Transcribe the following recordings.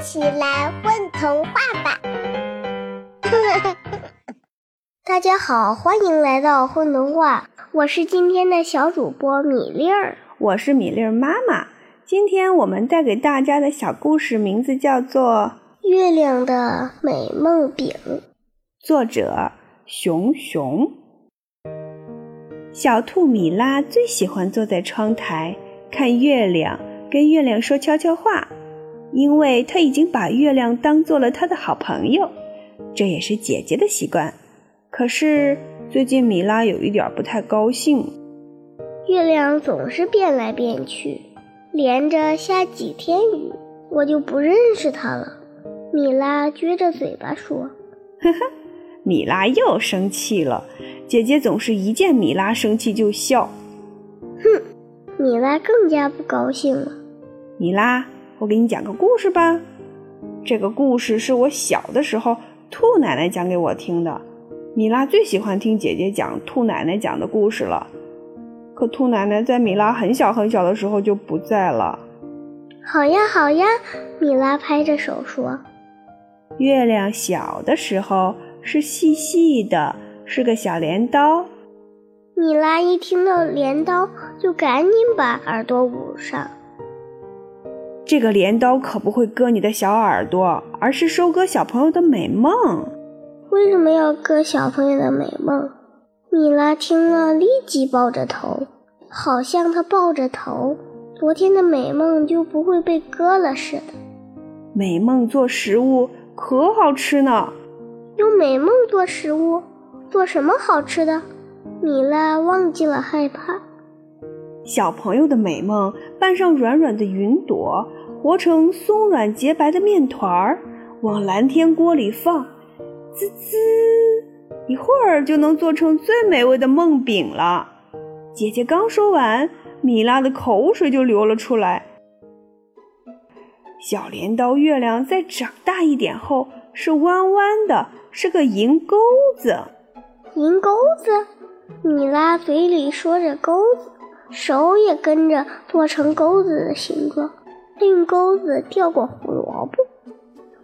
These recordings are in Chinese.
起来混童话吧！大家好，欢迎来到混童话，我是今天的小主播米粒儿，我是米粒儿妈妈。今天我们带给大家的小故事名字叫做《月亮的美梦饼》，作者熊熊。小兔米拉最喜欢坐在窗台看月亮，跟月亮说悄悄话。因为他已经把月亮当做了他的好朋友，这也是姐姐的习惯。可是最近米拉有一点不太高兴，月亮总是变来变去，连着下几天雨，我就不认识它了。米拉撅着嘴巴说：“呵呵。”米拉又生气了。姐姐总是一见米拉生气就笑。哼，米拉更加不高兴了。米拉。我给你讲个故事吧。这个故事是我小的时候兔奶奶讲给我听的。米拉最喜欢听姐姐讲兔奶奶讲的故事了。可兔奶奶在米拉很小很小的时候就不在了。好呀好呀，米拉拍着手说：“月亮小的时候是细细的，是个小镰刀。”米拉一听到镰刀，就赶紧把耳朵捂上。这个镰刀可不会割你的小耳朵，而是收割小朋友的美梦。为什么要割小朋友的美梦？米拉听了，立即抱着头，好像他抱着头，昨天的美梦就不会被割了似的。美梦做食物可好吃呢。用美梦做食物，做什么好吃的？米拉忘记了害怕。小朋友的美梦，拌上软软的云朵。和成松软洁白的面团儿，往蓝天锅里放，滋滋，一会儿就能做成最美味的梦饼了。姐姐刚说完，米拉的口水就流了出来。小镰刀月亮在长大一点后是弯弯的，是个银钩子。银钩子，米拉嘴里说着钩子，手也跟着做成钩子的形状。用钩子钓过胡萝卜，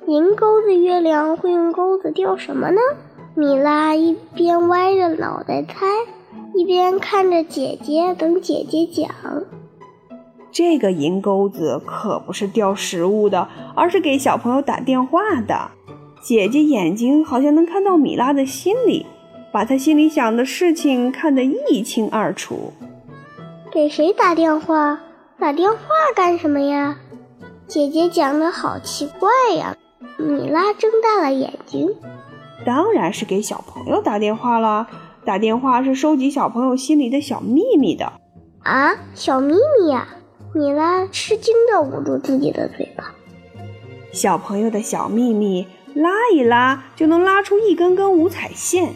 银钩子月亮会用钩子钓什么呢？米拉一边歪着脑袋猜，一边看着姐姐，等姐姐讲。这个银钩子可不是钓食物的，而是给小朋友打电话的。姐姐眼睛好像能看到米拉的心里，把她心里想的事情看得一清二楚。给谁打电话？打电话干什么呀？姐姐讲的好奇怪呀！米拉睁大了眼睛。当然是给小朋友打电话了。打电话是收集小朋友心里的小秘密的。啊，小秘密呀！米拉吃惊地捂住自己的嘴巴。小朋友的小秘密，拉一拉就能拉出一根根五彩线，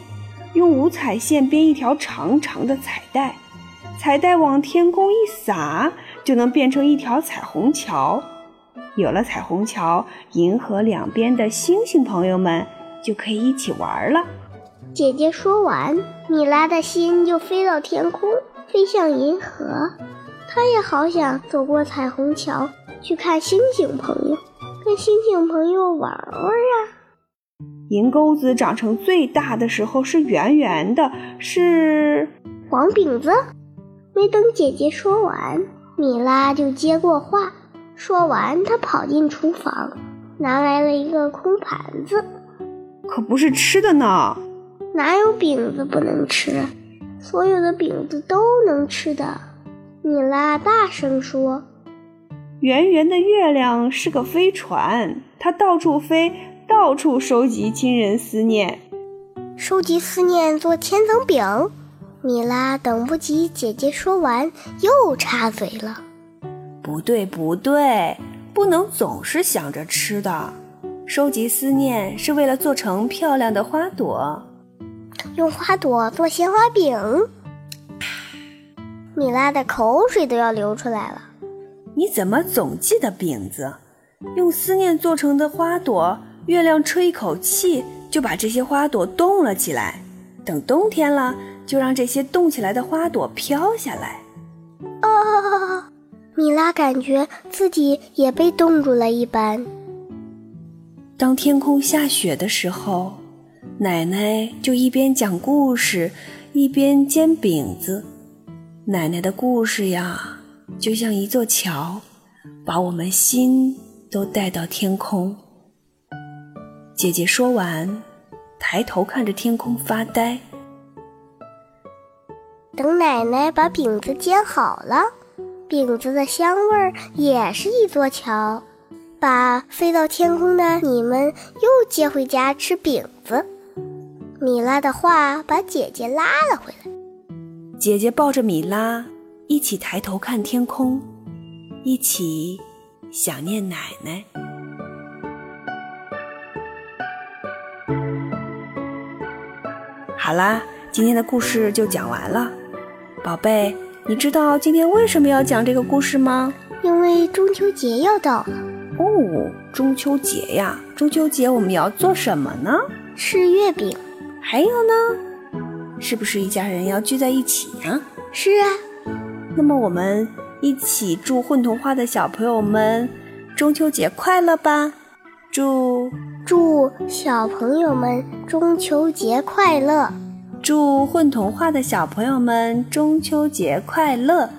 用五彩线编一条长长的彩带，彩带往天空一撒，就能变成一条彩虹桥。有了彩虹桥，银河两边的星星朋友们就可以一起玩了。姐姐说完，米拉的心就飞到天空，飞向银河。她也好想走过彩虹桥，去看星星朋友，跟星星朋友玩玩啊。银钩子长成最大的时候是圆圆的，是黄饼子。没等姐姐说完，米拉就接过话。说完，她跑进厨房，拿来了一个空盘子，可不是吃的呢。哪有饼子不能吃？所有的饼子都能吃的。米拉大声说：“圆圆的月亮是个飞船，它到处飞，到处收集亲人思念，收集思念做千层饼。”米拉等不及姐姐说完，又插嘴了。不对，不对，不能总是想着吃的。收集思念是为了做成漂亮的花朵，用花朵做鲜花饼。米拉的口水都要流出来了。你怎么总记得饼子？用思念做成的花朵，月亮吹一口气就把这些花朵冻了起来。等冬天了，就让这些动起来的花朵飘下来。哦！米拉感觉自己也被冻住了一般。当天空下雪的时候，奶奶就一边讲故事，一边煎饼子。奶奶的故事呀，就像一座桥，把我们心都带到天空。姐姐说完，抬头看着天空发呆。等奶奶把饼子煎好了，饼子的香味儿也是一座桥。把飞到天空的你们又接回家吃饼子。米拉的话把姐姐拉了回来。姐姐抱着米拉一起抬头看天空，一起想念奶奶。好啦，今天的故事就讲完了。宝贝，你知道今天为什么要讲这个故事吗？因为中秋节要到了。哦，中秋节呀！中秋节我们要做什么呢？吃月饼。还有呢？是不是一家人要聚在一起呀？是啊。那么我们一起祝混童话的小朋友们中秋节快乐吧！祝祝小朋友们中秋节快乐！祝混童话的小朋友们中秋节快乐！